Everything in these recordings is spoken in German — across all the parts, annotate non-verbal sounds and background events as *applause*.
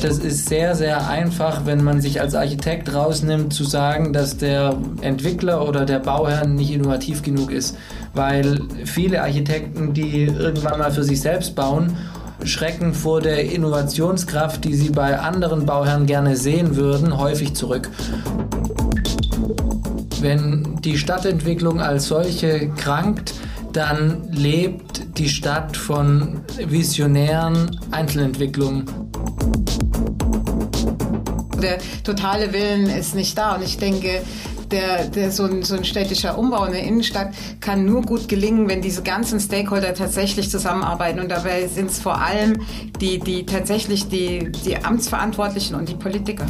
Das ist sehr, sehr einfach, wenn man sich als Architekt rausnimmt, zu sagen, dass der Entwickler oder der Bauherr nicht innovativ genug ist. Weil viele Architekten, die irgendwann mal für sich selbst bauen, schrecken vor der Innovationskraft, die sie bei anderen Bauherren gerne sehen würden, häufig zurück. Wenn die Stadtentwicklung als solche krankt, dann lebt die Stadt von visionären Einzelentwicklungen der totale Willen ist nicht da. Und ich denke, der, der, so, ein, so ein städtischer Umbau in der Innenstadt kann nur gut gelingen, wenn diese ganzen Stakeholder tatsächlich zusammenarbeiten. Und dabei sind es vor allem die, die tatsächlich die, die Amtsverantwortlichen und die Politiker.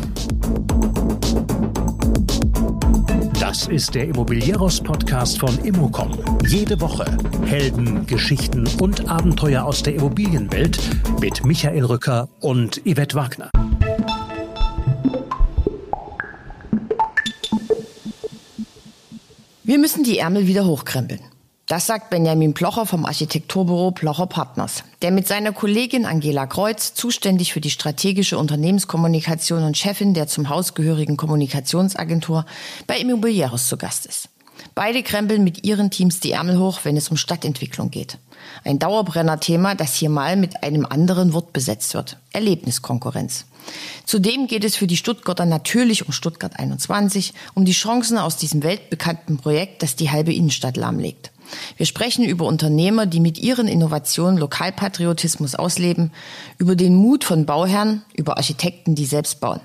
Das ist der Immobilieros-Podcast von Immocom. Jede Woche Helden, Geschichten und Abenteuer aus der Immobilienwelt mit Michael Rücker und Yvette Wagner. Wir müssen die Ärmel wieder hochkrempeln. Das sagt Benjamin Plocher vom Architekturbüro Plocher Partners, der mit seiner Kollegin Angela Kreuz, zuständig für die strategische Unternehmenskommunikation und Chefin der zum Haus gehörigen Kommunikationsagentur, bei Immobilieros zu Gast ist. Beide krempeln mit ihren Teams die Ärmel hoch, wenn es um Stadtentwicklung geht. Ein Dauerbrenner-Thema, das hier mal mit einem anderen Wort besetzt wird. Erlebniskonkurrenz. Zudem geht es für die Stuttgarter natürlich um Stuttgart 21, um die Chancen aus diesem weltbekannten Projekt, das die halbe Innenstadt lahmlegt. Wir sprechen über Unternehmer, die mit ihren Innovationen Lokalpatriotismus ausleben, über den Mut von Bauherren, über Architekten, die selbst bauen.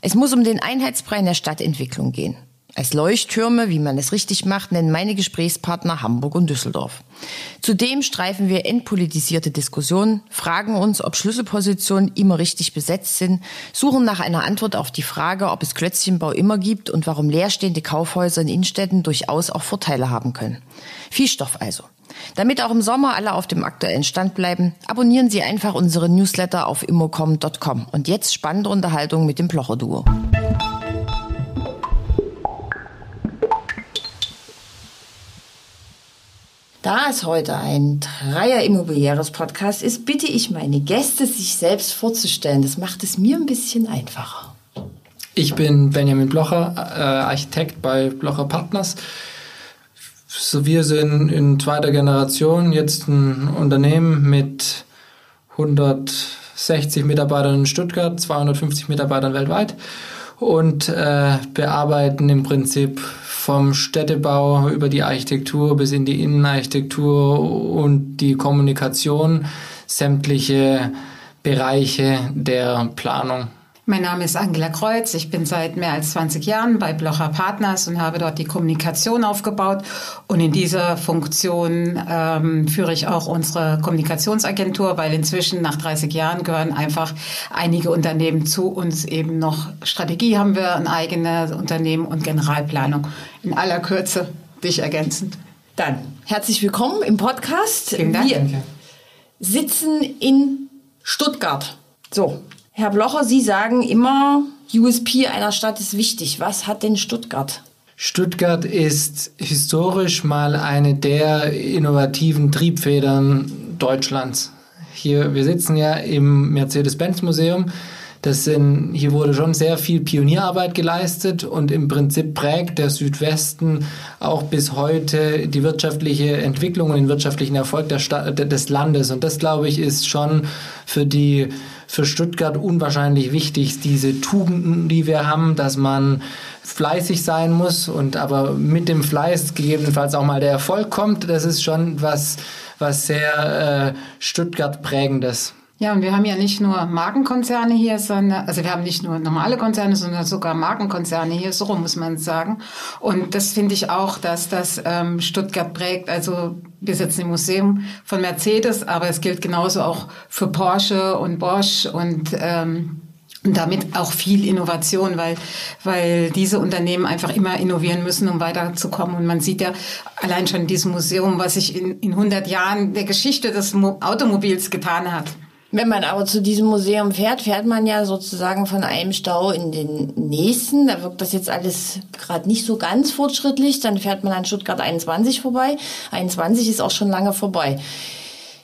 Es muss um den Einheitsbrei in der Stadtentwicklung gehen. Als Leuchttürme, wie man es richtig macht, nennen meine Gesprächspartner Hamburg und Düsseldorf. Zudem streifen wir entpolitisierte Diskussionen, fragen uns, ob Schlüsselpositionen immer richtig besetzt sind, suchen nach einer Antwort auf die Frage, ob es Klötzchenbau immer gibt und warum leerstehende Kaufhäuser in Innenstädten durchaus auch Vorteile haben können. Viel Stoff also. Damit auch im Sommer alle auf dem aktuellen Stand bleiben, abonnieren Sie einfach unsere Newsletter auf immocom.com. Und jetzt spannende Unterhaltung mit dem Plocher-Duo. Da es heute ein Dreier Immobiliäres Podcast ist, bitte ich meine Gäste, sich selbst vorzustellen. Das macht es mir ein bisschen einfacher. Ich bin Benjamin Blocher, äh, Architekt bei Blocher Partners. So, wir sind in zweiter Generation jetzt ein Unternehmen mit 160 Mitarbeitern in Stuttgart, 250 Mitarbeitern weltweit und äh, bearbeiten im Prinzip vom Städtebau über die Architektur bis in die Innenarchitektur und die Kommunikation sämtliche Bereiche der Planung. Mein Name ist Angela Kreuz. Ich bin seit mehr als 20 Jahren bei Blocher Partners und habe dort die Kommunikation aufgebaut. Und in dieser Funktion ähm, führe ich auch unsere Kommunikationsagentur, weil inzwischen nach 30 Jahren gehören einfach einige Unternehmen zu uns eben noch. Strategie haben wir, ein eigenes Unternehmen und Generalplanung. In aller Kürze, dich ergänzend. Dann herzlich willkommen im Podcast. Vielen Dank. Wir sitzen in Stuttgart. So, Herr Blocher, Sie sagen immer, USP einer Stadt ist wichtig. Was hat denn Stuttgart? Stuttgart ist historisch mal eine der innovativen Triebfedern Deutschlands. Hier, wir sitzen ja im Mercedes-Benz-Museum. Das sind, hier wurde schon sehr viel Pionierarbeit geleistet und im Prinzip prägt der Südwesten auch bis heute die wirtschaftliche Entwicklung und den wirtschaftlichen Erfolg des Landes. Und das, glaube ich, ist schon für die für Stuttgart unwahrscheinlich wichtig, diese Tugenden, die wir haben, dass man fleißig sein muss und aber mit dem Fleiß gegebenenfalls auch mal der Erfolg kommt. Das ist schon was, was sehr äh, Stuttgart prägendes. Ja, und wir haben ja nicht nur Markenkonzerne hier, sondern, also wir haben nicht nur normale Konzerne, sondern sogar Markenkonzerne hier, so muss man sagen. Und das finde ich auch, dass das ähm, Stuttgart prägt. Also wir sitzen im Museum von Mercedes, aber es gilt genauso auch für Porsche und Bosch und ähm, und damit auch viel Innovation, weil, weil diese Unternehmen einfach immer innovieren müssen, um weiterzukommen. Und man sieht ja allein schon in diesem Museum, was sich in, in 100 Jahren der Geschichte des Automobils getan hat. Wenn man aber zu diesem Museum fährt, fährt man ja sozusagen von einem Stau in den nächsten. Da wirkt das jetzt alles gerade nicht so ganz fortschrittlich. Dann fährt man an Stuttgart 21 vorbei. 21 ist auch schon lange vorbei.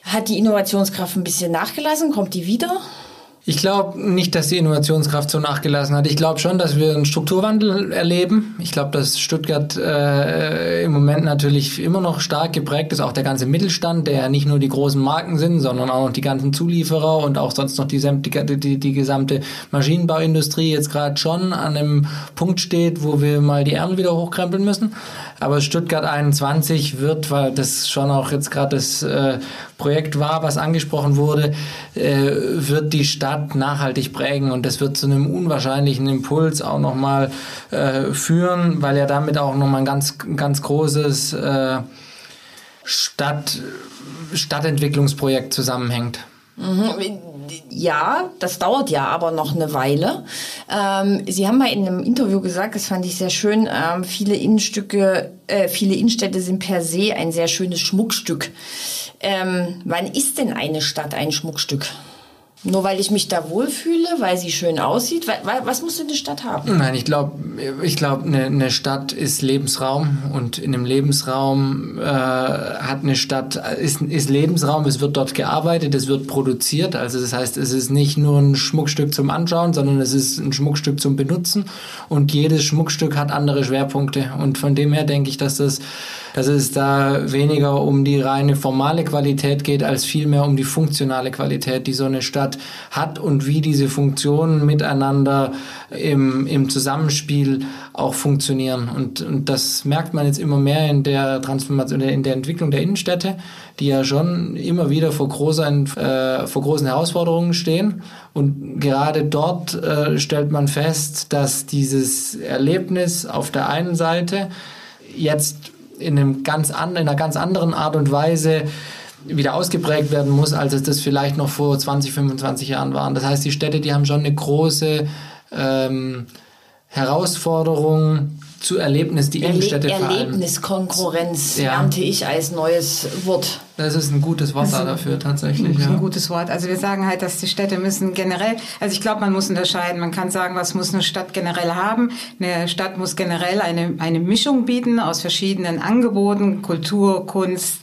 Hat die Innovationskraft ein bisschen nachgelassen? Kommt die wieder? Ich glaube nicht, dass die Innovationskraft so nachgelassen hat. Ich glaube schon, dass wir einen Strukturwandel erleben. Ich glaube, dass Stuttgart äh, im Moment natürlich immer noch stark geprägt ist, auch der ganze Mittelstand, der ja nicht nur die großen Marken sind, sondern auch noch die ganzen Zulieferer und auch sonst noch die, die, die, die gesamte Maschinenbauindustrie jetzt gerade schon an einem Punkt steht, wo wir mal die Ärmel wieder hochkrempeln müssen. Aber Stuttgart 21 wird, weil das schon auch jetzt gerade das äh, Projekt war, was angesprochen wurde, äh, wird die Stadt nachhaltig prägen und das wird zu einem unwahrscheinlichen Impuls auch nochmal äh, führen, weil ja damit auch nochmal ein ganz, ganz großes äh, Stadt, Stadtentwicklungsprojekt zusammenhängt. Mhm. Ja, das dauert ja aber noch eine Weile. Ähm, Sie haben mal in einem Interview gesagt, das fand ich sehr schön, ähm, viele Innenstücke, äh, viele Innenstädte sind per se ein sehr schönes Schmuckstück. Ähm, wann ist denn eine Stadt ein Schmuckstück? Nur weil ich mich da wohlfühle, weil sie schön aussieht? Was muss denn eine Stadt haben? Nein, ich glaube, ich glaub, eine, eine Stadt ist Lebensraum und in einem Lebensraum äh, hat eine Stadt, ist, ist Lebensraum, es wird dort gearbeitet, es wird produziert. Also das heißt, es ist nicht nur ein Schmuckstück zum Anschauen, sondern es ist ein Schmuckstück zum Benutzen und jedes Schmuckstück hat andere Schwerpunkte. Und von dem her denke ich, dass das dass es da weniger um die reine formale Qualität geht, als vielmehr um die funktionale Qualität, die so eine Stadt hat und wie diese Funktionen miteinander im, im Zusammenspiel auch funktionieren. Und, und das merkt man jetzt immer mehr in der Transformation, in der Entwicklung der Innenstädte, die ja schon immer wieder vor großen, äh, vor großen Herausforderungen stehen. Und gerade dort äh, stellt man fest, dass dieses Erlebnis auf der einen Seite jetzt in, einem ganz an, in einer ganz anderen Art und Weise wieder ausgeprägt werden muss, als es das vielleicht noch vor 20, 25 Jahren waren. Das heißt, die Städte, die haben schon eine große ähm, Herausforderung zu Erlebnis, die Erle Innenstädte Erlebniskonkurrenz ja. lernte ich als neues Wort. Das ist ein gutes Wort also, dafür tatsächlich. Ja. Ein gutes Wort. Also wir sagen halt, dass die Städte müssen generell, also ich glaube, man muss unterscheiden. Man kann sagen, was muss eine Stadt generell haben. Eine Stadt muss generell eine, eine Mischung bieten aus verschiedenen Angeboten, Kultur, Kunst,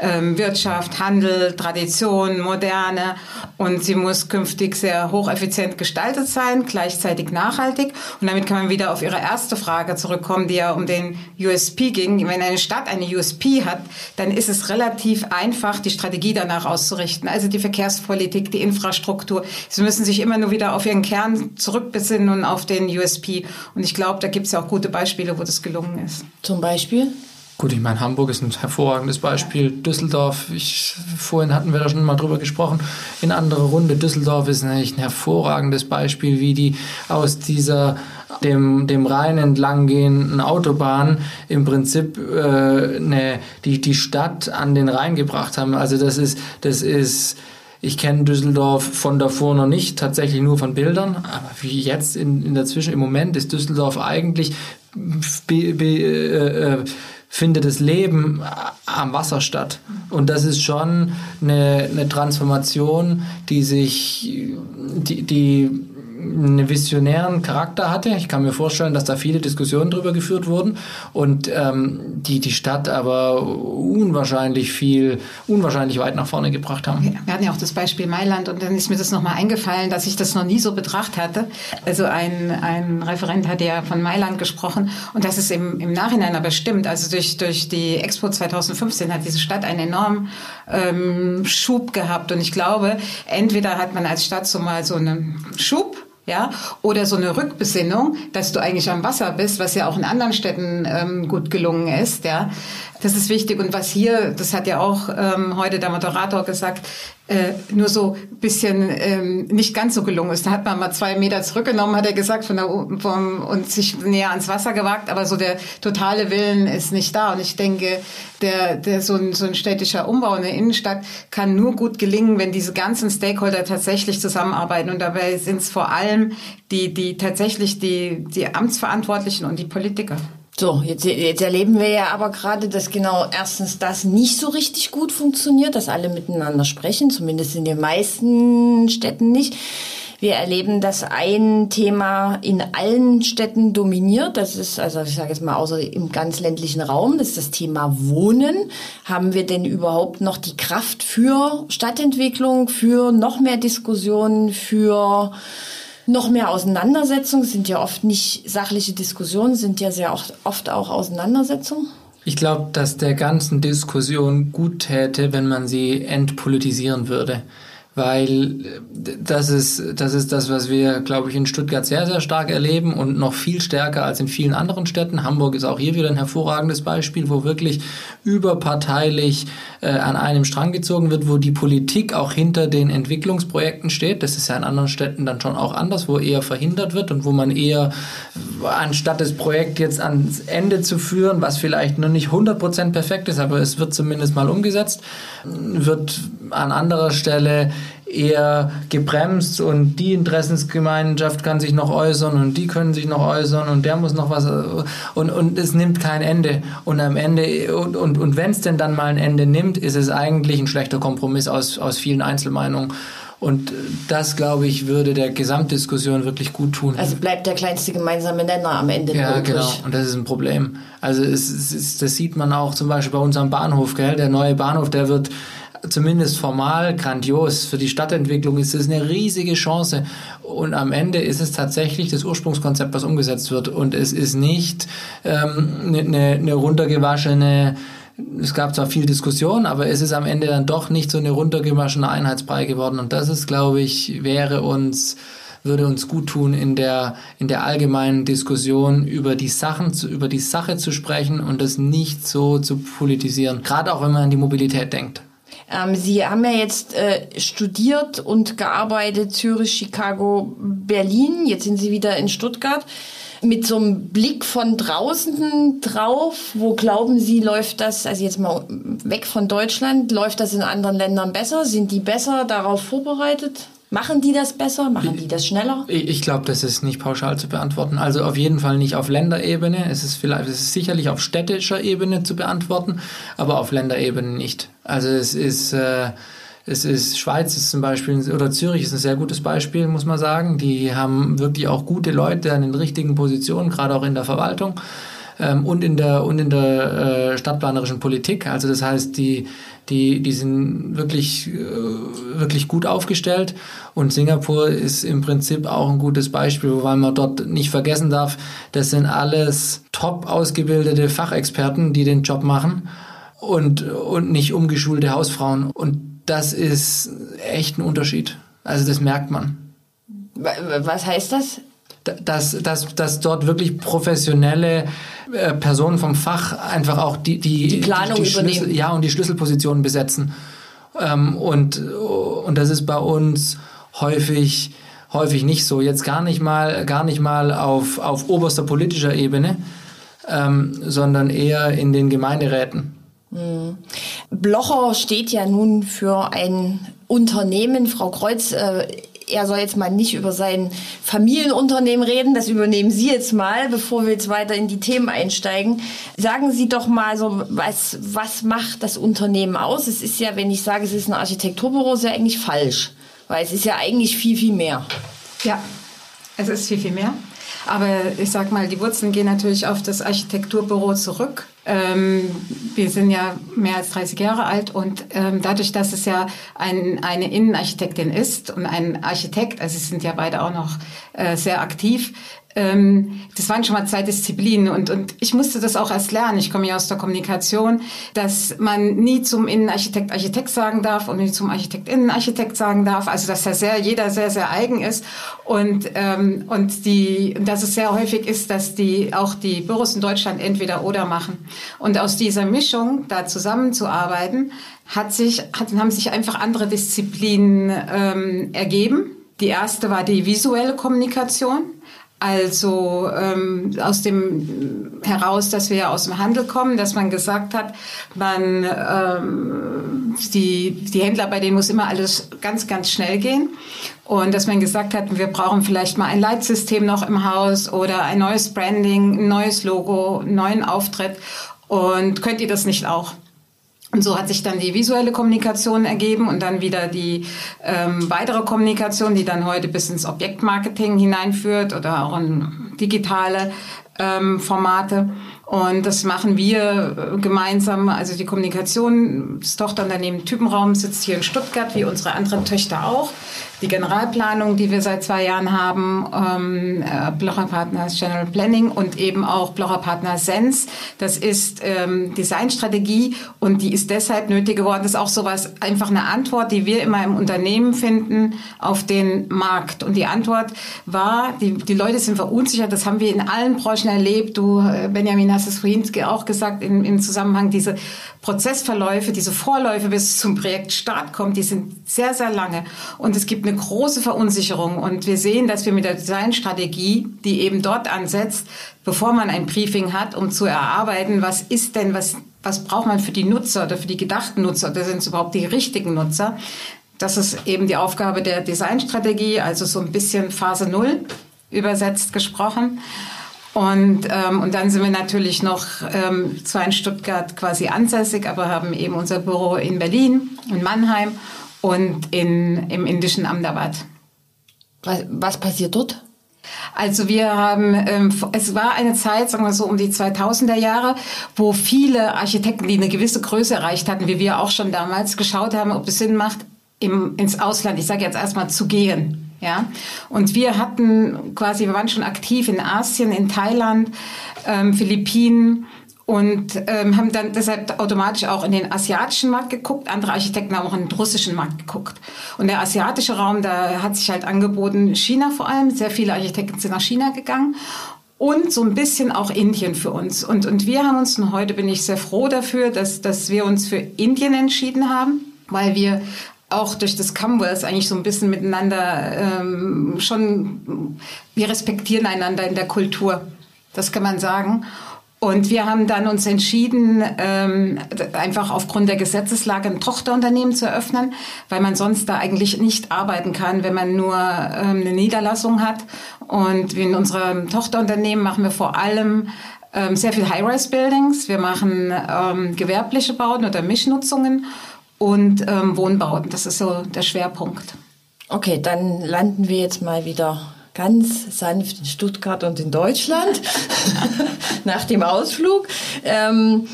ähm, Wirtschaft, Handel, Tradition, Moderne. Und sie muss künftig sehr hocheffizient gestaltet sein, gleichzeitig nachhaltig. Und damit kann man wieder auf Ihre erste Frage zurückkommen, die ja um den USP ging. Wenn eine Stadt eine USP hat, dann ist es relativ einfach, einfach, die Strategie danach auszurichten. Also die Verkehrspolitik, die Infrastruktur. Sie müssen sich immer nur wieder auf ihren Kern zurückbesinnen und auf den USP. Und ich glaube, da gibt es ja auch gute Beispiele, wo das gelungen ist. Zum Beispiel? Gut, ich meine, Hamburg ist ein hervorragendes Beispiel. Düsseldorf, ich, vorhin hatten wir da schon mal drüber gesprochen, in anderer Runde. Düsseldorf ist eigentlich ein hervorragendes Beispiel, wie die aus dieser dem, dem Rhein entlang gehenden Autobahn im Prinzip äh, ne, die, die Stadt an den Rhein gebracht haben. Also das ist, das ist, ich kenne Düsseldorf von davor noch nicht, tatsächlich nur von Bildern, aber wie jetzt in, in der Zwischen, im Moment ist Düsseldorf eigentlich be, be, äh, äh findet das Leben am Wasser statt. Und das ist schon eine, eine Transformation, die sich, die, die einen visionären Charakter hatte. Ich kann mir vorstellen, dass da viele Diskussionen darüber geführt wurden und ähm, die die Stadt aber unwahrscheinlich viel, unwahrscheinlich weit nach vorne gebracht haben. Wir hatten ja auch das Beispiel Mailand und dann ist mir das nochmal eingefallen, dass ich das noch nie so betrachtet hatte. Also ein, ein Referent hat ja von Mailand gesprochen und das ist im, im Nachhinein aber stimmt. Also durch, durch die Expo 2015 hat diese Stadt einen enormen ähm, Schub gehabt und ich glaube, entweder hat man als Stadt so mal so einen Schub ja, oder so eine Rückbesinnung, dass du eigentlich am Wasser bist, was ja auch in anderen Städten ähm, gut gelungen ist, ja. Das ist wichtig. Und was hier, das hat ja auch ähm, heute der Moderator gesagt, äh, nur so bisschen ähm, nicht ganz so gelungen ist. Da hat man mal zwei Meter zurückgenommen, hat er gesagt, von der, vom, und sich näher ans Wasser gewagt, aber so der totale Willen ist nicht da. Und ich denke, der, der so, ein, so ein städtischer Umbau in der Innenstadt kann nur gut gelingen, wenn diese ganzen Stakeholder tatsächlich zusammenarbeiten. Und dabei sind es vor allem die, die tatsächlich die, die Amtsverantwortlichen und die Politiker. So, jetzt, jetzt erleben wir ja aber gerade, dass genau erstens das nicht so richtig gut funktioniert, dass alle miteinander sprechen, zumindest in den meisten Städten nicht. Wir erleben, dass ein Thema in allen Städten dominiert. Das ist, also ich sage jetzt mal, außer im ganz ländlichen Raum, das ist das Thema Wohnen. Haben wir denn überhaupt noch die Kraft für Stadtentwicklung, für noch mehr Diskussionen, für noch mehr Auseinandersetzungen? Sind ja oft nicht sachliche Diskussionen, sind ja sehr oft auch Auseinandersetzungen. Ich glaube, dass der ganzen Diskussion gut täte, wenn man sie entpolitisieren würde weil äh, das ist, das ist das, was wir, glaube ich, in Stuttgart sehr, sehr stark erleben und noch viel stärker als in vielen anderen Städten. Hamburg ist auch hier wieder ein hervorragendes Beispiel, wo wirklich überparteilich äh, an einem Strang gezogen wird, wo die Politik auch hinter den Entwicklungsprojekten steht. Das ist ja in anderen Städten dann schon auch anders, wo eher verhindert wird und wo man eher, anstatt das Projekt jetzt ans Ende zu führen, was vielleicht noch nicht 100% perfekt ist, aber es wird zumindest mal umgesetzt, wird an anderer Stelle eher gebremst und die Interessensgemeinschaft kann sich noch äußern und die können sich noch äußern und der muss noch was und, und es nimmt kein Ende und am Ende und, und, und wenn es denn dann mal ein Ende nimmt, ist es eigentlich ein schlechter Kompromiss aus, aus vielen Einzelmeinungen. Und das, glaube ich, würde der Gesamtdiskussion wirklich gut tun. Also bleibt der kleinste gemeinsame Nenner am Ende Ja, übrig. genau. Und das ist ein Problem. Also es, es, das sieht man auch zum Beispiel bei unserem Bahnhof. Gell? Der neue Bahnhof, der wird zumindest formal grandios. Für die Stadtentwicklung ist es eine riesige Chance. Und am Ende ist es tatsächlich das Ursprungskonzept, was umgesetzt wird. Und es ist nicht ähm, eine, eine runtergewaschene es gab zwar viel Diskussion, aber es ist am Ende dann doch nicht so eine runtergewaschene Einheitsbrei geworden. Und das ist, glaube ich, wäre uns würde uns gut tun, in der, in der allgemeinen Diskussion über die Sachen, zu, über die Sache zu sprechen und das nicht so zu politisieren. Gerade auch wenn man an die Mobilität denkt. Ähm, Sie haben ja jetzt äh, studiert und gearbeitet, Zürich, Chicago, Berlin. Jetzt sind Sie wieder in Stuttgart. Mit so einem Blick von draußen drauf, wo glauben Sie, läuft das, also jetzt mal weg von Deutschland, läuft das in anderen Ländern besser? Sind die besser darauf vorbereitet? Machen die das besser? Machen die das schneller? Ich, ich glaube, das ist nicht pauschal zu beantworten. Also auf jeden Fall nicht auf Länderebene. Es ist vielleicht, es ist sicherlich auf städtischer Ebene zu beantworten, aber auf Länderebene nicht. Also es ist, äh, es ist Schweiz ist zum Beispiel oder Zürich ist ein sehr gutes Beispiel, muss man sagen. Die haben wirklich auch gute Leute an den richtigen Positionen, gerade auch in der Verwaltung ähm, und in der und in der äh, stadtplanerischen Politik. Also das heißt, die die die sind wirklich äh, wirklich gut aufgestellt und Singapur ist im Prinzip auch ein gutes Beispiel, weil man dort nicht vergessen darf, das sind alles top ausgebildete Fachexperten, die den Job machen und und nicht umgeschulte Hausfrauen und das ist echt ein Unterschied. Also das merkt man. Was heißt das? Dass, dass, dass dort wirklich professionelle äh, Personen vom Fach einfach auch die, die, die Planung die, die übernehmen. Schlüssel, ja, und die Schlüsselpositionen besetzen. Ähm, und, und das ist bei uns häufig, häufig nicht so. Jetzt gar nicht mal, gar nicht mal auf, auf oberster politischer Ebene, ähm, sondern eher in den Gemeinderäten. Hm. Blocher steht ja nun für ein Unternehmen. Frau Kreuz, äh, er soll jetzt mal nicht über sein Familienunternehmen reden, das übernehmen Sie jetzt mal, bevor wir jetzt weiter in die Themen einsteigen. Sagen Sie doch mal so, was, was macht das Unternehmen aus? Es ist ja, wenn ich sage, es ist ein Architekturbüro, ist ja eigentlich falsch, weil es ist ja eigentlich viel, viel mehr. Ja, es ist viel, viel mehr. Aber ich sag mal, die Wurzeln gehen natürlich auf das Architekturbüro zurück. Ähm, wir sind ja mehr als 30 Jahre alt und ähm, dadurch, dass es ja ein, eine Innenarchitektin ist und ein Architekt, also sie sind ja beide auch noch äh, sehr aktiv, ähm, das waren schon mal zwei Disziplinen und, und ich musste das auch erst lernen. Ich komme ja aus der Kommunikation, dass man nie zum Innenarchitekt Architekt sagen darf und nie zum Architekt Innenarchitekt sagen darf. Also dass da sehr jeder sehr sehr eigen ist und ähm, und die dass es sehr häufig ist, dass die auch die Büros in Deutschland entweder oder machen. Und aus dieser Mischung da zusammenzuarbeiten hat sich hat, haben sich einfach andere Disziplinen ähm, ergeben. Die erste war die visuelle Kommunikation. Also ähm, aus dem heraus, dass wir aus dem Handel kommen, dass man gesagt hat, man ähm, die die Händler bei denen muss immer alles ganz ganz schnell gehen und dass man gesagt hat, wir brauchen vielleicht mal ein Leitsystem noch im Haus oder ein neues Branding, ein neues Logo, einen neuen Auftritt und könnt ihr das nicht auch? Und so hat sich dann die visuelle Kommunikation ergeben und dann wieder die ähm, weitere Kommunikation, die dann heute bis ins Objektmarketing hineinführt oder auch in digitale ähm, Formate. Und das machen wir äh, gemeinsam. Also die Kommunikation, das Tochterunternehmen Typenraum sitzt hier in Stuttgart, wie unsere anderen Töchter auch die Generalplanung, die wir seit zwei Jahren haben, ähm, äh, Blocher Partners General Planning und eben auch Blocher Partners Sense. Das ist ähm, Designstrategie und die ist deshalb nötig geworden. Das ist auch sowas, einfach eine Antwort, die wir immer im Unternehmen finden auf den Markt. Und die Antwort war, die, die Leute sind verunsichert, das haben wir in allen Branchen erlebt. Du, äh, Benjamin, hast es vorhin auch gesagt, im, im Zusammenhang diese Prozessverläufe, diese Vorläufe bis es zum Projektstart kommt, die sind sehr, sehr lange. Und es gibt eine große Verunsicherung. Und wir sehen, dass wir mit der Designstrategie, die eben dort ansetzt, bevor man ein Briefing hat, um zu erarbeiten, was ist denn, was, was braucht man für die Nutzer oder für die gedachten Nutzer, oder sind es überhaupt die richtigen Nutzer? Das ist eben die Aufgabe der Designstrategie, also so ein bisschen Phase Null übersetzt gesprochen. Und, ähm, und dann sind wir natürlich noch ähm, zwar in Stuttgart quasi ansässig, aber haben eben unser Büro in Berlin, in Mannheim und in, im indischen Ahmedabad. Was, was passiert dort? Also wir haben, ähm, es war eine Zeit, sagen wir so um die 2000er Jahre, wo viele Architekten, die eine gewisse Größe erreicht hatten, wie wir auch schon damals, geschaut haben, ob es Sinn macht, im, ins Ausland, ich sage jetzt erstmal zu gehen. Ja, und wir hatten quasi, wir waren schon aktiv in Asien, in Thailand, ähm, Philippinen und ähm, haben dann deshalb automatisch auch in den asiatischen Markt geguckt. Andere Architekten haben auch in den russischen Markt geguckt. Und der asiatische Raum, da hat sich halt angeboten, China vor allem. Sehr viele Architekten sind nach China gegangen und so ein bisschen auch Indien für uns. Und, und wir haben uns, und heute bin ich sehr froh dafür, dass, dass wir uns für Indien entschieden haben, weil wir auch durch das Commonwealth eigentlich so ein bisschen miteinander ähm, schon, wir respektieren einander in der Kultur. Das kann man sagen. Und wir haben dann uns entschieden, ähm, einfach aufgrund der Gesetzeslage ein Tochterunternehmen zu eröffnen, weil man sonst da eigentlich nicht arbeiten kann, wenn man nur ähm, eine Niederlassung hat. Und in unserem Tochterunternehmen machen wir vor allem ähm, sehr viel High-Rise-Buildings. Wir machen gewerbliche Bauten oder Mischnutzungen und Wohnbauten. Das ist so der Schwerpunkt. Okay, dann landen wir jetzt mal wieder ganz sanft in Stuttgart und in Deutschland *laughs* nach dem Ausflug. Ähm,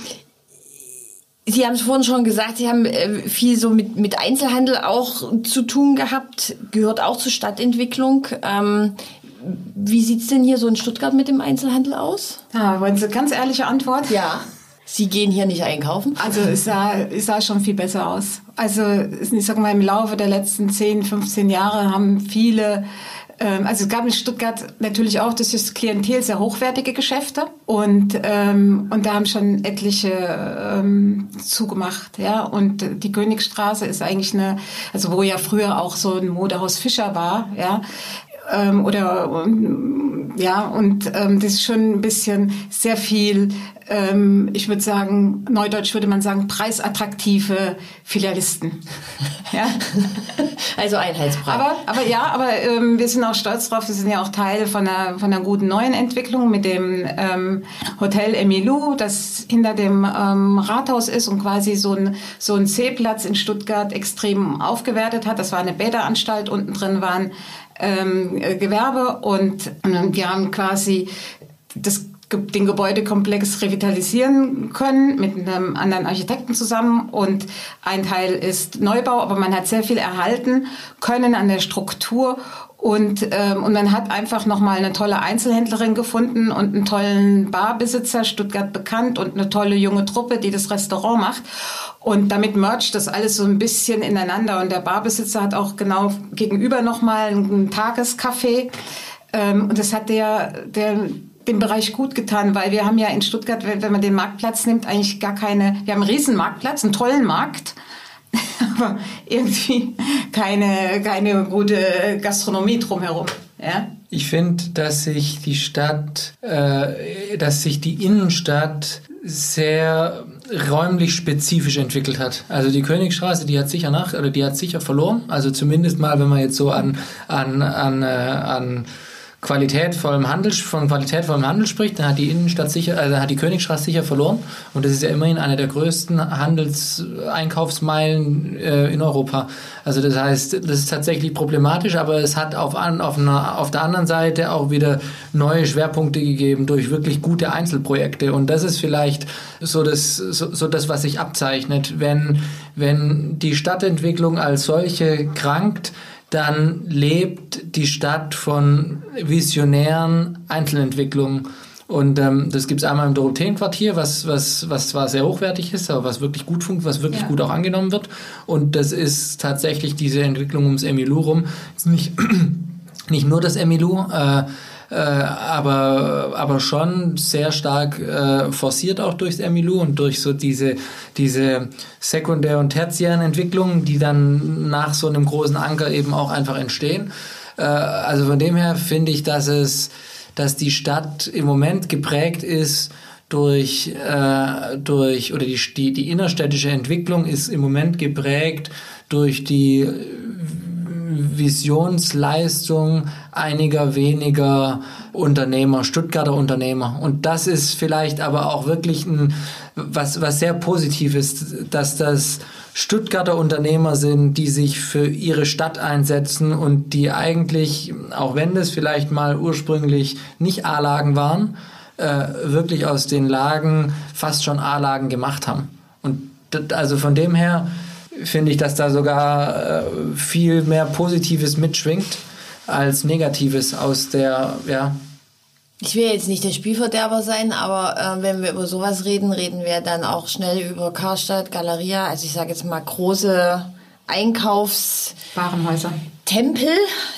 Sie haben es vorhin schon gesagt, Sie haben äh, viel so mit, mit Einzelhandel auch zu tun gehabt, gehört auch zur Stadtentwicklung. Ähm, wie sieht es denn hier so in Stuttgart mit dem Einzelhandel aus? Ah, wollen Sie eine ganz ehrliche Antwort? Ja. Sie gehen hier nicht einkaufen? Also es sah, es sah schon viel besser aus. Also ich sag mal, im Laufe der letzten 10, 15 Jahre haben viele also es gab in Stuttgart natürlich auch das ist Klientel sehr hochwertige Geschäfte und ähm, und da haben schon etliche ähm, zugemacht, ja. Und die Königstraße ist eigentlich eine, also wo ja früher auch so ein Modehaus Fischer war, ja ähm, oder ja und ähm, das ist schon ein bisschen sehr viel ähm, ich würde sagen, neudeutsch würde man sagen, preisattraktive Filialisten. *laughs* ja? Also Einheitspreis. Aber, aber ja, aber ähm, wir sind auch stolz drauf, wir sind ja auch Teil von einer, von einer guten neuen Entwicklung mit dem ähm, Hotel Emilou, das hinter dem ähm, Rathaus ist und quasi so ein, so ein C-Platz in Stuttgart extrem aufgewertet hat. Das war eine Bäderanstalt, unten drin waren ähm, Gewerbe und, und wir haben quasi das den Gebäudekomplex revitalisieren können mit einem anderen Architekten zusammen und ein Teil ist Neubau, aber man hat sehr viel erhalten können an der Struktur und ähm, und man hat einfach noch mal eine tolle Einzelhändlerin gefunden und einen tollen Barbesitzer Stuttgart bekannt und eine tolle junge Truppe, die das Restaurant macht. Und damit mercht das alles so ein bisschen ineinander. Und der Barbesitzer hat auch genau gegenüber noch mal ein Tagescafé. Ähm, und das hat der der dem Bereich gut getan, weil wir haben ja in Stuttgart, wenn man den Marktplatz nimmt, eigentlich gar keine, wir haben einen riesen Marktplatz, einen tollen Markt, *laughs* aber irgendwie keine, keine gute Gastronomie drumherum. Ja? Ich finde, dass sich die Stadt, äh, dass sich die Innenstadt sehr räumlich spezifisch entwickelt hat. Also die Königstraße, die hat sicher nach, oder die hat sicher verloren. Also zumindest mal, wenn man jetzt so an, an, an, äh, an qualitätvollem Handel, von qualitätvollem Handel spricht, dann hat die Innenstadt sicher, also hat die Königstraße sicher verloren. Und das ist ja immerhin eine der größten Handelseinkaufsmeilen äh, in Europa. Also das heißt, das ist tatsächlich problematisch, aber es hat auf, an, auf, einer, auf der anderen Seite auch wieder neue Schwerpunkte gegeben durch wirklich gute Einzelprojekte. Und das ist vielleicht so das, so, so das was sich abzeichnet. Wenn, wenn die Stadtentwicklung als solche krankt, dann lebt die Stadt von visionären Einzelentwicklungen. Und ähm, das gibt es einmal im Dorotheenquartier, was, was, was zwar sehr hochwertig ist, aber was wirklich gut funktioniert, was wirklich ja. gut auch angenommen wird. Und das ist tatsächlich diese Entwicklung ums Emilu rum. Nicht, *clears throat* nicht nur das Emilu, äh, äh, aber, aber schon sehr stark äh, forciert auch durchs Emilu und durch so diese, diese sekundär- und tertiären Entwicklungen, die dann nach so einem großen Anker eben auch einfach entstehen. Äh, also von dem her finde ich, dass es, dass die Stadt im Moment geprägt ist durch, äh, durch oder die, die, die innerstädtische Entwicklung ist im Moment geprägt durch die Visionsleistung einiger weniger Unternehmer, Stuttgarter Unternehmer. Und das ist vielleicht aber auch wirklich ein, was, was sehr positiv ist, dass das Stuttgarter Unternehmer sind, die sich für ihre Stadt einsetzen und die eigentlich, auch wenn das vielleicht mal ursprünglich nicht A-Lagen waren, äh, wirklich aus den Lagen fast schon A-Lagen gemacht haben. Und also von dem her finde ich, dass da sogar äh, viel mehr Positives mitschwingt als Negatives aus der, ja. Ich will jetzt nicht der Spielverderber sein, aber äh, wenn wir über sowas reden, reden wir dann auch schnell über Karstadt, Galeria, also ich sage jetzt mal große Einkaufs... Warenhäuser. Tempel,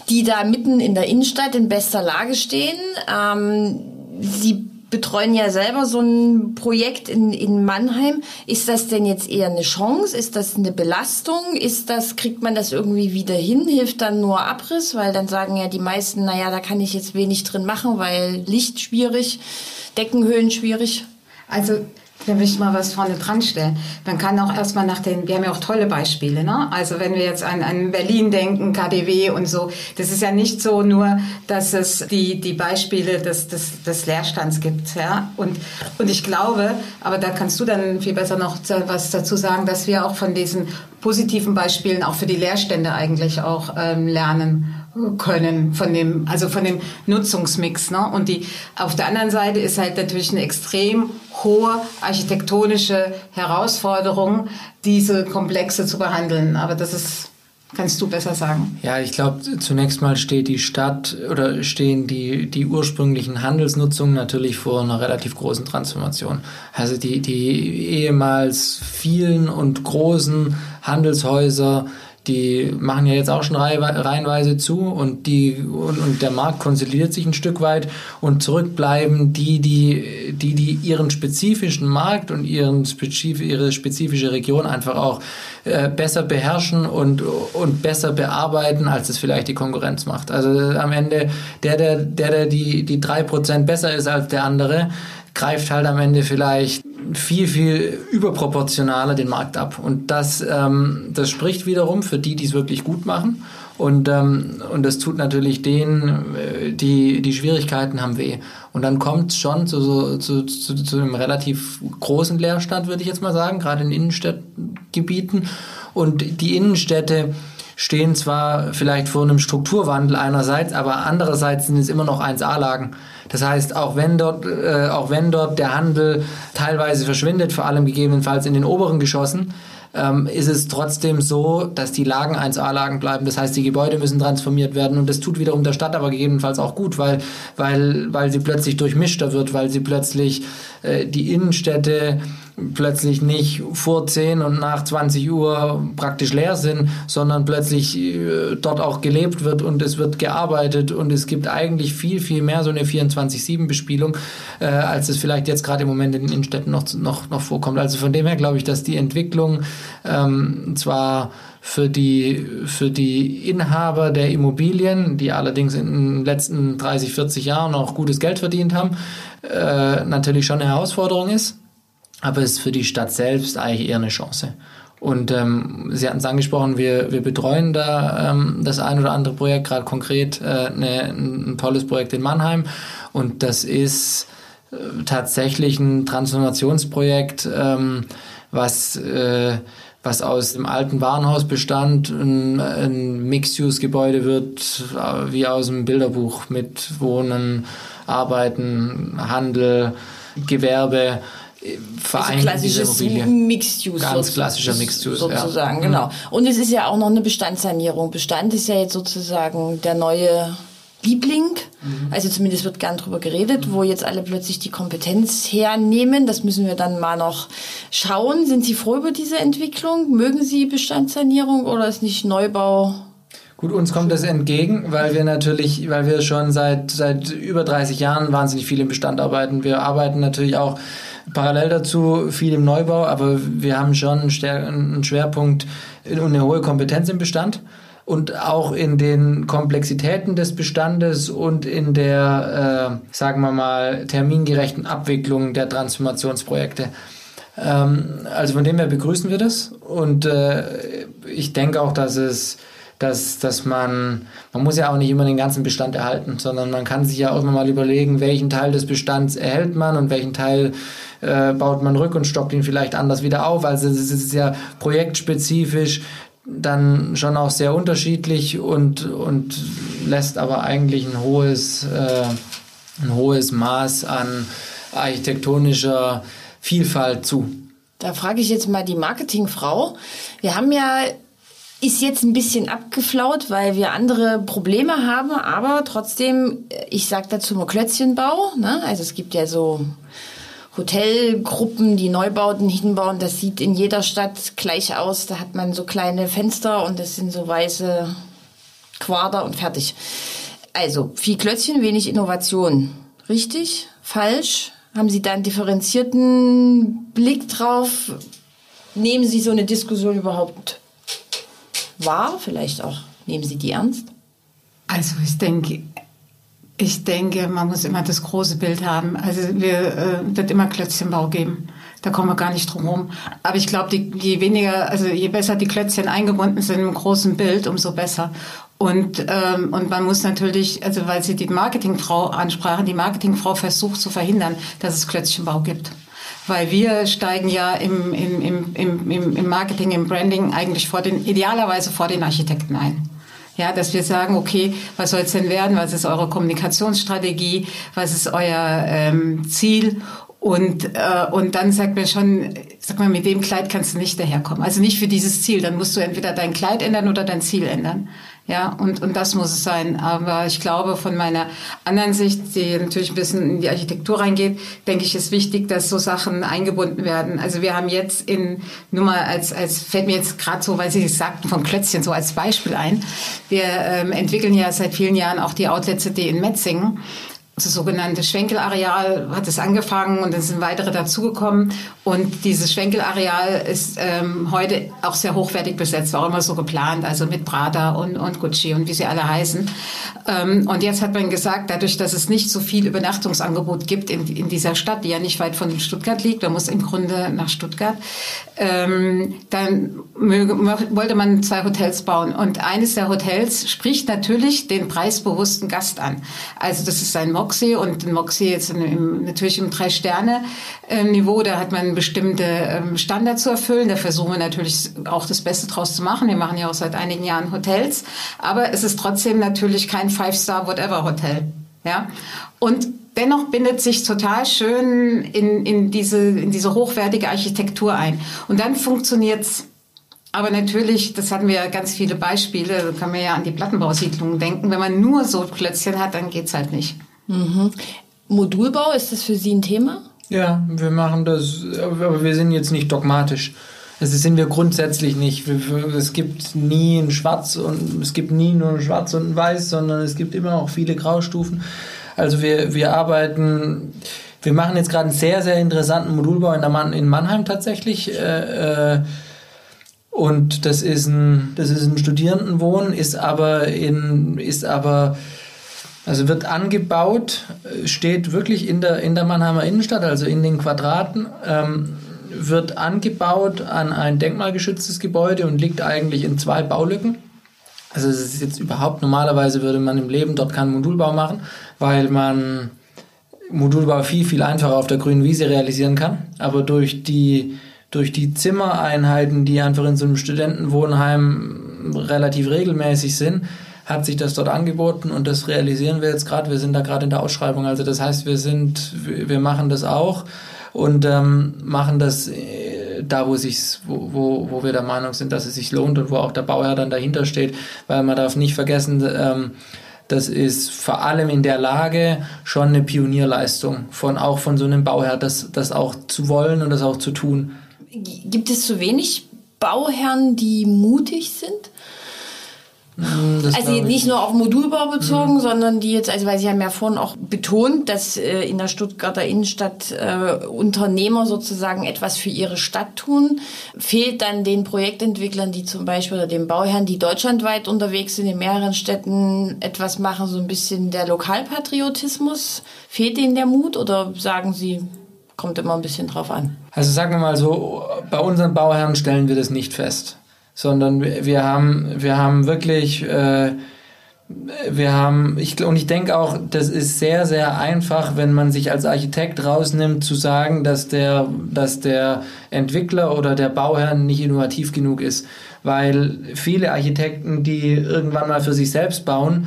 die da mitten in der Innenstadt in bester Lage stehen. Ähm, sie betreuen ja selber so ein Projekt in, in Mannheim. Ist das denn jetzt eher eine Chance? Ist das eine Belastung? Ist das, kriegt man das irgendwie wieder hin? Hilft dann nur Abriss? Weil dann sagen ja die meisten, naja, da kann ich jetzt wenig drin machen, weil Licht schwierig, Deckenhöhen schwierig. Also da ich mal was vorne dran stellen. Man kann auch erstmal nach den, wir haben ja auch tolle Beispiele, ne? Also wenn wir jetzt an, an Berlin denken, KDW und so, das ist ja nicht so nur, dass es die, die Beispiele des, des, des Leerstands gibt, ja? Und, und ich glaube, aber da kannst du dann viel besser noch was dazu sagen, dass wir auch von diesen positiven Beispielen auch für die Leerstände eigentlich auch ähm, lernen können von dem, also von dem Nutzungsmix. Ne? Und die, auf der anderen Seite ist halt natürlich eine extrem hohe architektonische Herausforderung, diese Komplexe zu behandeln. Aber das ist Kannst du besser sagen? Ja, ich glaube, zunächst mal steht die Stadt oder stehen die, die ursprünglichen Handelsnutzungen natürlich vor einer relativ großen Transformation. Also die, die ehemals vielen und großen Handelshäuser die machen ja jetzt auch schon reihenweise zu und, die, und, und der Markt konsolidiert sich ein Stück weit und zurückbleiben die, die, die, die ihren spezifischen Markt und ihren spezif ihre spezifische Region einfach auch äh, besser beherrschen und, und besser bearbeiten, als es vielleicht die Konkurrenz macht. Also am Ende, der, der, der, der die, die drei Prozent besser ist als der andere, greift halt am Ende vielleicht viel, viel überproportionaler den Markt ab. Und das, ähm, das spricht wiederum für die, die es wirklich gut machen. Und, ähm, und das tut natürlich denen, äh, die die Schwierigkeiten haben, weh. Und dann kommt es schon zu, so, zu, zu, zu einem relativ großen Leerstand, würde ich jetzt mal sagen, gerade in Innenstadtgebieten. Und die Innenstädte stehen zwar vielleicht vor einem Strukturwandel einerseits, aber andererseits sind es immer noch 1A-Lagen. Das heißt, auch wenn dort, äh, auch wenn dort der Handel teilweise verschwindet, vor allem gegebenenfalls in den oberen Geschossen, ähm, ist es trotzdem so, dass die Lagen 1A-Lagen bleiben. Das heißt, die Gebäude müssen transformiert werden und das tut wiederum der Stadt aber gegebenenfalls auch gut, weil, weil, weil sie plötzlich durchmischter wird, weil sie plötzlich äh, die Innenstädte plötzlich nicht vor 10 und nach 20 Uhr praktisch leer sind, sondern plötzlich äh, dort auch gelebt wird und es wird gearbeitet und es gibt eigentlich viel, viel mehr so eine 24-7-Bespielung, äh, als es vielleicht jetzt gerade im Moment in den Innenstädten noch, noch, noch vorkommt. Also von dem her glaube ich, dass die Entwicklung ähm, zwar für die, für die Inhaber der Immobilien, die allerdings in den letzten 30, 40 Jahren auch gutes Geld verdient haben, äh, natürlich schon eine Herausforderung ist aber es ist für die Stadt selbst eigentlich eher eine Chance. Und ähm, Sie hatten es angesprochen, wir, wir betreuen da ähm, das ein oder andere Projekt, gerade konkret äh, ne, ein tolles Projekt in Mannheim. Und das ist äh, tatsächlich ein Transformationsprojekt, ähm, was äh, was aus dem alten Warenhausbestand ein, ein Mixed-Use-Gebäude wird, äh, wie aus dem Bilderbuch mit Wohnen, Arbeiten, Handel, Gewerbe. Verein also klassisches Mixed Use. Ganz klassischer Mixed Use. Sozusagen, ja. genau. Und es ist ja auch noch eine Bestandssanierung. Bestand ist ja jetzt sozusagen der neue Liebling. Mhm. Also zumindest wird gern drüber geredet, mhm. wo jetzt alle plötzlich die Kompetenz hernehmen. Das müssen wir dann mal noch schauen. Sind Sie froh über diese Entwicklung? Mögen Sie Bestandssanierung oder ist nicht Neubau? Gut, uns kommt das entgegen, weil wir natürlich, weil wir schon seit, seit über 30 Jahren wahnsinnig viel im Bestand arbeiten. Wir arbeiten natürlich auch parallel dazu viel im Neubau, aber wir haben schon einen Schwerpunkt und eine hohe Kompetenz im Bestand und auch in den Komplexitäten des Bestandes und in der, äh, sagen wir mal, termingerechten Abwicklung der Transformationsprojekte. Ähm, also von dem her begrüßen wir das und äh, ich denke auch, dass es dass, dass man, man muss ja auch nicht immer den ganzen Bestand erhalten, sondern man kann sich ja auch immer mal überlegen, welchen Teil des Bestands erhält man und welchen Teil äh, baut man rück und stockt ihn vielleicht anders wieder auf. Also es ist ja projektspezifisch dann schon auch sehr unterschiedlich und, und lässt aber eigentlich ein hohes, äh, ein hohes Maß an architektonischer Vielfalt zu. Da frage ich jetzt mal die Marketingfrau. Wir haben ja ist jetzt ein bisschen abgeflaut, weil wir andere Probleme haben, aber trotzdem, ich sage dazu nur Klötzchenbau. Ne? Also es gibt ja so Hotelgruppen, die Neubauten hinbauen. Das sieht in jeder Stadt gleich aus. Da hat man so kleine Fenster und das sind so weiße Quader und fertig. Also viel Klötzchen, wenig Innovation. Richtig? Falsch? Haben Sie da einen differenzierten Blick drauf? Nehmen Sie so eine Diskussion überhaupt wahr? Vielleicht auch nehmen Sie die ernst? Also ich denke, ich denke, man muss immer das große Bild haben. Also wir äh, wird immer Klötzchenbau geben. Da kommen wir gar nicht drum herum. Aber ich glaube, je weniger, also je besser die Klötzchen eingebunden sind im großen Bild, umso besser. Und ähm, und man muss natürlich, also weil Sie die Marketingfrau ansprachen, die Marketingfrau versucht zu verhindern, dass es Klötzchenbau gibt weil wir steigen ja im, im, im, im, im Marketing, im Branding eigentlich vor den, idealerweise vor den Architekten ein. Ja, dass wir sagen, okay, was soll es denn werden? Was ist eure Kommunikationsstrategie? Was ist euer ähm, Ziel? Und, äh, und dann sagt man schon, sag mal, mit dem Kleid kannst du nicht daherkommen. Also nicht für dieses Ziel. Dann musst du entweder dein Kleid ändern oder dein Ziel ändern. Ja, und, und das muss es sein. Aber ich glaube, von meiner anderen Sicht, die natürlich ein bisschen in die Architektur reingeht, denke ich, ist wichtig, dass so Sachen eingebunden werden. Also wir haben jetzt in, nur mal als, als fällt mir jetzt gerade so, weil Sie es sagten, von Klötzchen so als Beispiel ein. Wir ähm, entwickeln ja seit vielen Jahren auch die Outlet City in Metzingen das sogenannte Schwenkelareal hat es angefangen und dann sind weitere dazugekommen. Und dieses Schwenkelareal ist ähm, heute auch sehr hochwertig besetzt, war auch immer so geplant, also mit Prada und, und Gucci und wie sie alle heißen. Ähm, und jetzt hat man gesagt, dadurch, dass es nicht so viel Übernachtungsangebot gibt in, in dieser Stadt, die ja nicht weit von Stuttgart liegt, man muss im Grunde nach Stuttgart, ähm, dann wollte man zwei Hotels bauen. Und eines der Hotels spricht natürlich den preisbewussten Gast an. Also das ist ein Mob Moxie und Moxie jetzt im, natürlich im Drei-Sterne-Niveau, da hat man bestimmte ähm, Standards zu erfüllen. Da versuchen wir natürlich auch das Beste draus zu machen. Wir machen ja auch seit einigen Jahren Hotels, aber es ist trotzdem natürlich kein Five-Star-Whatever-Hotel. Ja? Und dennoch bindet sich total schön in, in, diese, in diese hochwertige Architektur ein. Und dann funktioniert's. Aber natürlich, das hatten wir ja ganz viele Beispiele, da kann man ja an die Plattenbausiedlungen denken. Wenn man nur so Klötzchen hat, dann geht's halt nicht. Mhm. Modulbau, ist das für Sie ein Thema? Ja, wir machen das, aber wir sind jetzt nicht dogmatisch. Das sind wir grundsätzlich nicht. Es gibt nie ein Schwarz und es gibt nie nur ein Schwarz und ein Weiß, sondern es gibt immer auch viele Graustufen. Also wir, wir arbeiten, wir machen jetzt gerade einen sehr, sehr interessanten Modulbau in, Mann, in Mannheim tatsächlich. Äh, äh, und das ist ein, das ist ein Studierendenwohn, ist aber in, ist aber also wird angebaut, steht wirklich in der, in der Mannheimer Innenstadt, also in den Quadraten. Ähm, wird angebaut an ein denkmalgeschütztes Gebäude und liegt eigentlich in zwei Baulücken. Also es ist jetzt überhaupt, normalerweise würde man im Leben dort keinen Modulbau machen, weil man Modulbau viel, viel einfacher auf der grünen Wiese realisieren kann. Aber durch die, durch die Zimmereinheiten, die einfach in so einem Studentenwohnheim relativ regelmäßig sind, hat sich das dort angeboten und das realisieren wir jetzt gerade. Wir sind da gerade in der Ausschreibung. Also das heißt, wir sind, wir machen das auch und ähm, machen das äh, da, wo, sich's, wo, wo, wo wir der Meinung sind, dass es sich lohnt und wo auch der Bauherr dann dahinter steht, weil man darf nicht vergessen, ähm, das ist vor allem in der Lage schon eine Pionierleistung von auch von so einem Bauherr, das, das auch zu wollen und das auch zu tun. Gibt es zu wenig Bauherren, die mutig sind? Hm, das also nicht nur auf Modulbau bezogen, mhm. sondern die jetzt, also weil Sie haben ja vorhin auch betont, dass äh, in der Stuttgarter Innenstadt äh, Unternehmer sozusagen etwas für ihre Stadt tun. Fehlt dann den Projektentwicklern, die zum Beispiel oder den Bauherren, die deutschlandweit unterwegs sind, in mehreren Städten etwas machen, so ein bisschen der Lokalpatriotismus? Fehlt denen der Mut oder sagen Sie, kommt immer ein bisschen drauf an? Also sagen wir mal so, bei unseren Bauherren stellen wir das nicht fest sondern wir haben, wir haben wirklich, äh, wir haben, ich, und ich denke auch, das ist sehr, sehr einfach, wenn man sich als Architekt rausnimmt, zu sagen, dass der, dass der Entwickler oder der Bauherr nicht innovativ genug ist. Weil viele Architekten, die irgendwann mal für sich selbst bauen,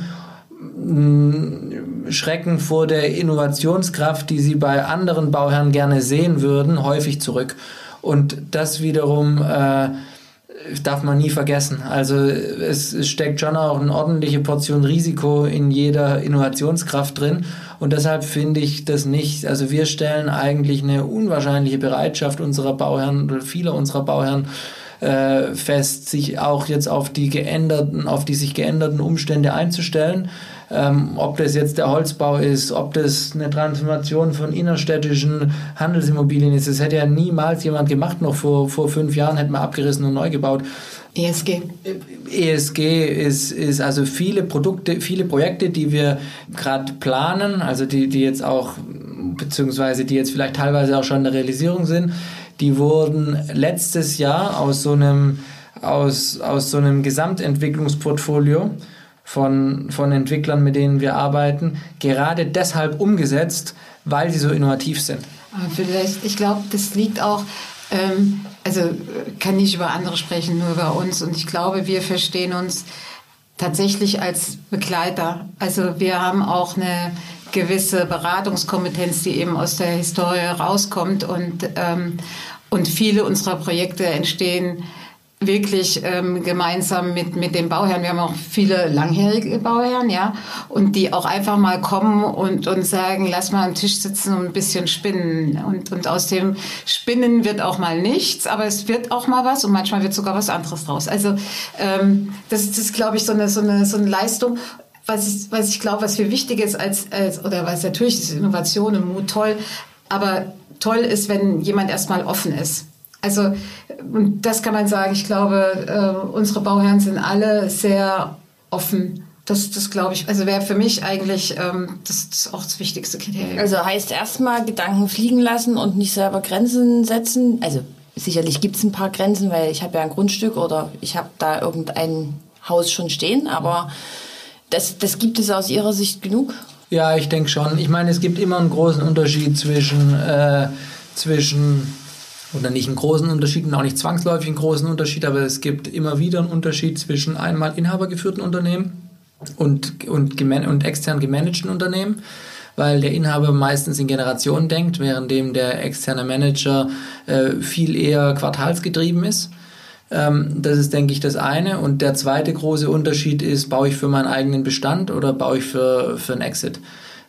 schrecken vor der Innovationskraft, die sie bei anderen Bauherren gerne sehen würden, häufig zurück. Und das wiederum äh, darf man nie vergessen. Also es, es, steckt schon auch eine ordentliche Portion Risiko in jeder Innovationskraft drin. Und deshalb finde ich das nicht, also wir stellen eigentlich eine unwahrscheinliche Bereitschaft unserer Bauherren oder vieler unserer Bauherren äh, fest, sich auch jetzt auf die geänderten, auf die sich geänderten Umstände einzustellen. Ähm, ob das jetzt der Holzbau ist, ob das eine Transformation von innerstädtischen Handelsimmobilien ist. Das hätte ja niemals jemand gemacht, noch vor, vor fünf Jahren hätte man abgerissen und neu gebaut. ESG. ESG ist, ist also viele Produkte, viele Projekte, die wir gerade planen, also die, die jetzt auch, beziehungsweise die jetzt vielleicht teilweise auch schon in der Realisierung sind, die wurden letztes Jahr aus so einem, aus, aus so einem Gesamtentwicklungsportfolio von, von Entwicklern, mit denen wir arbeiten, gerade deshalb umgesetzt, weil sie so innovativ sind. vielleicht, ich glaube, das liegt auch, ähm, also kann nicht über andere sprechen, nur über uns. Und ich glaube, wir verstehen uns tatsächlich als Begleiter. Also wir haben auch eine gewisse Beratungskompetenz, die eben aus der Historie rauskommt und, ähm, und viele unserer Projekte entstehen wirklich ähm, gemeinsam mit, mit den Bauherren. Wir haben auch viele langjährige Bauherren, ja, und die auch einfach mal kommen und, und sagen, lass mal am Tisch sitzen und ein bisschen spinnen. Und, und aus dem Spinnen wird auch mal nichts, aber es wird auch mal was und manchmal wird sogar was anderes draus. Also ähm, das, ist, glaube ich, so eine, so, eine, so eine Leistung. Was ich, was ich glaube, was viel wichtiger ist als, als oder was natürlich ist Innovation und Mut toll, aber toll ist, wenn jemand erstmal offen ist. Also und das kann man sagen. Ich glaube, äh, unsere Bauherren sind alle sehr offen. Das, das glaube ich, also wäre für mich eigentlich ähm, das, das auch das wichtigste Kriterium. Also heißt erstmal Gedanken fliegen lassen und nicht selber Grenzen setzen. Also sicherlich gibt es ein paar Grenzen, weil ich habe ja ein Grundstück oder ich habe da irgendein Haus schon stehen, aber das, das gibt es aus Ihrer Sicht genug? Ja, ich denke schon. Ich meine, es gibt immer einen großen Unterschied zwischen, äh, zwischen oder nicht einen großen Unterschied und auch nicht zwangsläufig einen großen Unterschied, aber es gibt immer wieder einen Unterschied zwischen einmal inhabergeführten Unternehmen und, und, und extern gemanagten Unternehmen, weil der Inhaber meistens in Generationen denkt, währenddem der externe Manager äh, viel eher quartalsgetrieben ist. Ähm, das ist, denke ich, das eine. Und der zweite große Unterschied ist, baue ich für meinen eigenen Bestand oder baue ich für, für einen Exit?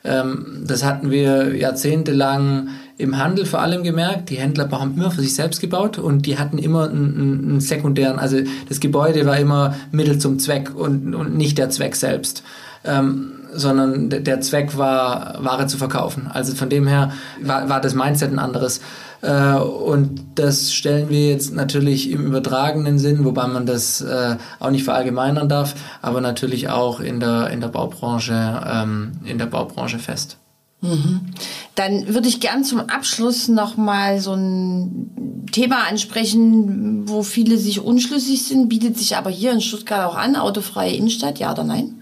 Ähm, das hatten wir jahrzehntelang im Handel vor allem gemerkt, die Händler haben immer für sich selbst gebaut und die hatten immer einen, einen sekundären, also das Gebäude war immer Mittel zum Zweck und, und nicht der Zweck selbst. Ähm, sondern der Zweck war, Ware zu verkaufen. Also von dem her war, war das Mindset ein anderes. Äh, und das stellen wir jetzt natürlich im übertragenen Sinn, wobei man das äh, auch nicht verallgemeinern darf, aber natürlich auch in der, in der Baubranche, ähm, in der Baubranche fest. Mhm. Dann würde ich gern zum Abschluss noch mal so ein Thema ansprechen, wo viele sich unschlüssig sind, bietet sich aber hier in Stuttgart auch an, autofreie Innenstadt, ja oder nein?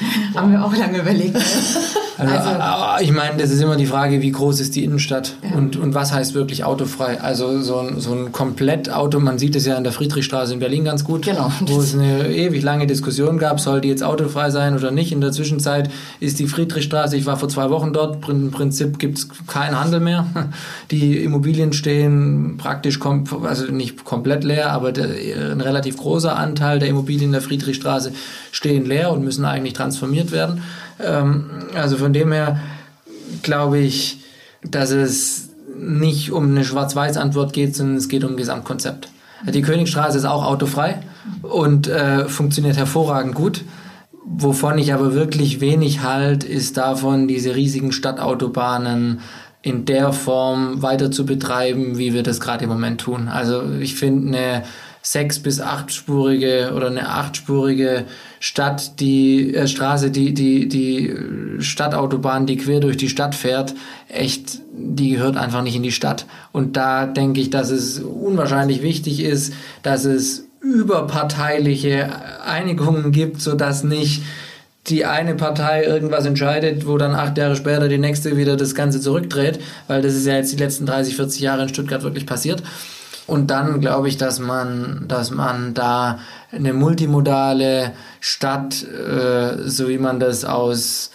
*laughs* Haben wir auch lange überlegt. Also, also, ich meine, das ist immer die Frage, wie groß ist die Innenstadt ja. und, und was heißt wirklich autofrei? Also so ein, so ein Komplettauto, man sieht es ja in der Friedrichstraße in Berlin ganz gut, genau. wo es eine ewig lange Diskussion gab, soll die jetzt autofrei sein oder nicht. In der Zwischenzeit ist die Friedrichstraße, ich war vor zwei Wochen dort, im Prinzip gibt es keinen Handel mehr. *laughs* Die Immobilien stehen praktisch, also nicht komplett leer, aber der, ein relativ großer Anteil der Immobilien in der Friedrichstraße stehen leer und müssen eigentlich transformiert werden. Ähm, also von dem her glaube ich, dass es nicht um eine Schwarz-Weiß-Antwort geht, sondern es geht um ein Gesamtkonzept. Die Königstraße ist auch autofrei und äh, funktioniert hervorragend gut. Wovon ich aber wirklich wenig halt, ist davon, diese riesigen Stadtautobahnen in der Form weiter zu betreiben, wie wir das gerade im Moment tun. Also ich finde eine sechs- bis achtspurige oder eine achtspurige Stadt, die äh, Straße, die, die, die Stadtautobahn, die quer durch die Stadt fährt, echt, die gehört einfach nicht in die Stadt. Und da denke ich, dass es unwahrscheinlich wichtig ist, dass es überparteiliche Einigungen gibt, sodass nicht die eine Partei irgendwas entscheidet, wo dann acht Jahre später die nächste wieder das Ganze zurückdreht, weil das ist ja jetzt die letzten 30, 40 Jahre in Stuttgart wirklich passiert. Und dann glaube ich, dass man, dass man da eine multimodale Stadt, äh, so wie man das aus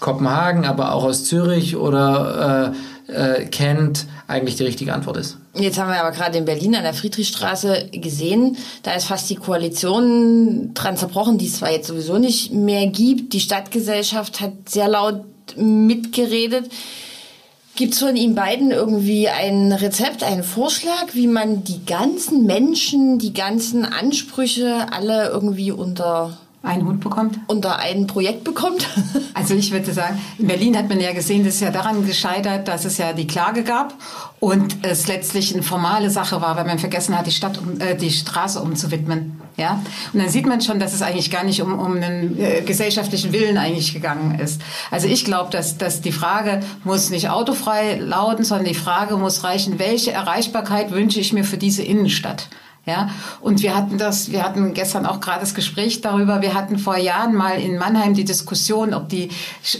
Kopenhagen, aber auch aus Zürich oder äh, äh, kennt, eigentlich die richtige Antwort ist. Jetzt haben wir aber gerade in Berlin an der Friedrichstraße gesehen, da ist fast die Koalition dran zerbrochen, die es zwar jetzt sowieso nicht mehr gibt. Die Stadtgesellschaft hat sehr laut mitgeredet. Gibt es von Ihnen beiden irgendwie ein Rezept, einen Vorschlag, wie man die ganzen Menschen, die ganzen Ansprüche alle irgendwie unter einen Hut bekommt? Unter ein Projekt bekommt? *laughs* also ich würde sagen, in Berlin hat man ja gesehen, das ist ja daran gescheitert, dass es ja die Klage gab und es letztlich eine formale Sache war, weil man vergessen hat, die Stadt, um, äh, die Straße umzuwidmen. Ja? Und dann sieht man schon, dass es eigentlich gar nicht um, um einen äh, gesellschaftlichen Willen eigentlich gegangen ist. Also ich glaube, dass, dass die Frage muss nicht autofrei lauten, sondern die Frage muss reichen, welche Erreichbarkeit wünsche ich mir für diese Innenstadt? Ja, und wir hatten das, wir hatten gestern auch gerade das Gespräch darüber. Wir hatten vor Jahren mal in Mannheim die Diskussion, ob die,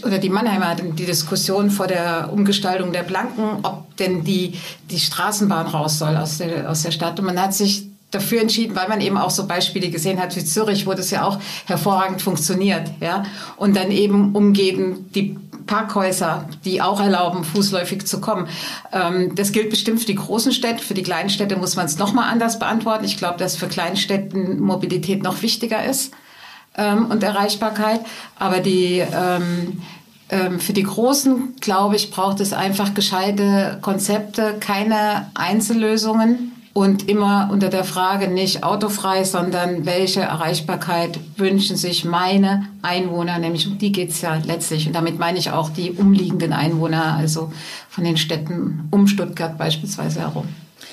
oder die Mannheimer hatten die Diskussion vor der Umgestaltung der Blanken, ob denn die, die Straßenbahn raus soll aus der, aus der Stadt. Und man hat sich dafür entschieden, weil man eben auch so Beispiele gesehen hat wie Zürich, wo das ja auch hervorragend funktioniert, ja. Und dann eben umgeben die Parkhäuser, die auch erlauben, fußläufig zu kommen. Ähm, das gilt bestimmt für die großen Städte. Für die kleinen Städte muss man es nochmal anders beantworten. Ich glaube, dass für Kleinstädten Mobilität noch wichtiger ist ähm, und Erreichbarkeit. Aber die ähm, ähm für die Großen, glaube ich, braucht es einfach gescheite Konzepte, keine Einzellösungen und immer unter der Frage nicht autofrei, sondern welche Erreichbarkeit wünschen sich meine Einwohner, nämlich um die geht's ja letztlich. Und damit meine ich auch die umliegenden Einwohner, also von den Städten um Stuttgart beispielsweise herum.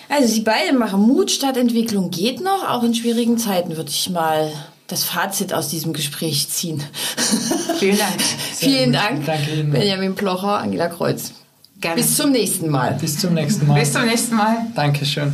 Also Sie beide machen Mut, Stadtentwicklung geht noch, auch in schwierigen Zeiten würde ich mal das Fazit aus diesem Gespräch ziehen. *laughs* Vielen Dank. Vielen Dank, Danke Ihnen. Benjamin Plocher, Angela Kreuz. Gerne. Bis zum nächsten Mal. Bis zum nächsten Mal. Bis zum nächsten Mal. Dankeschön.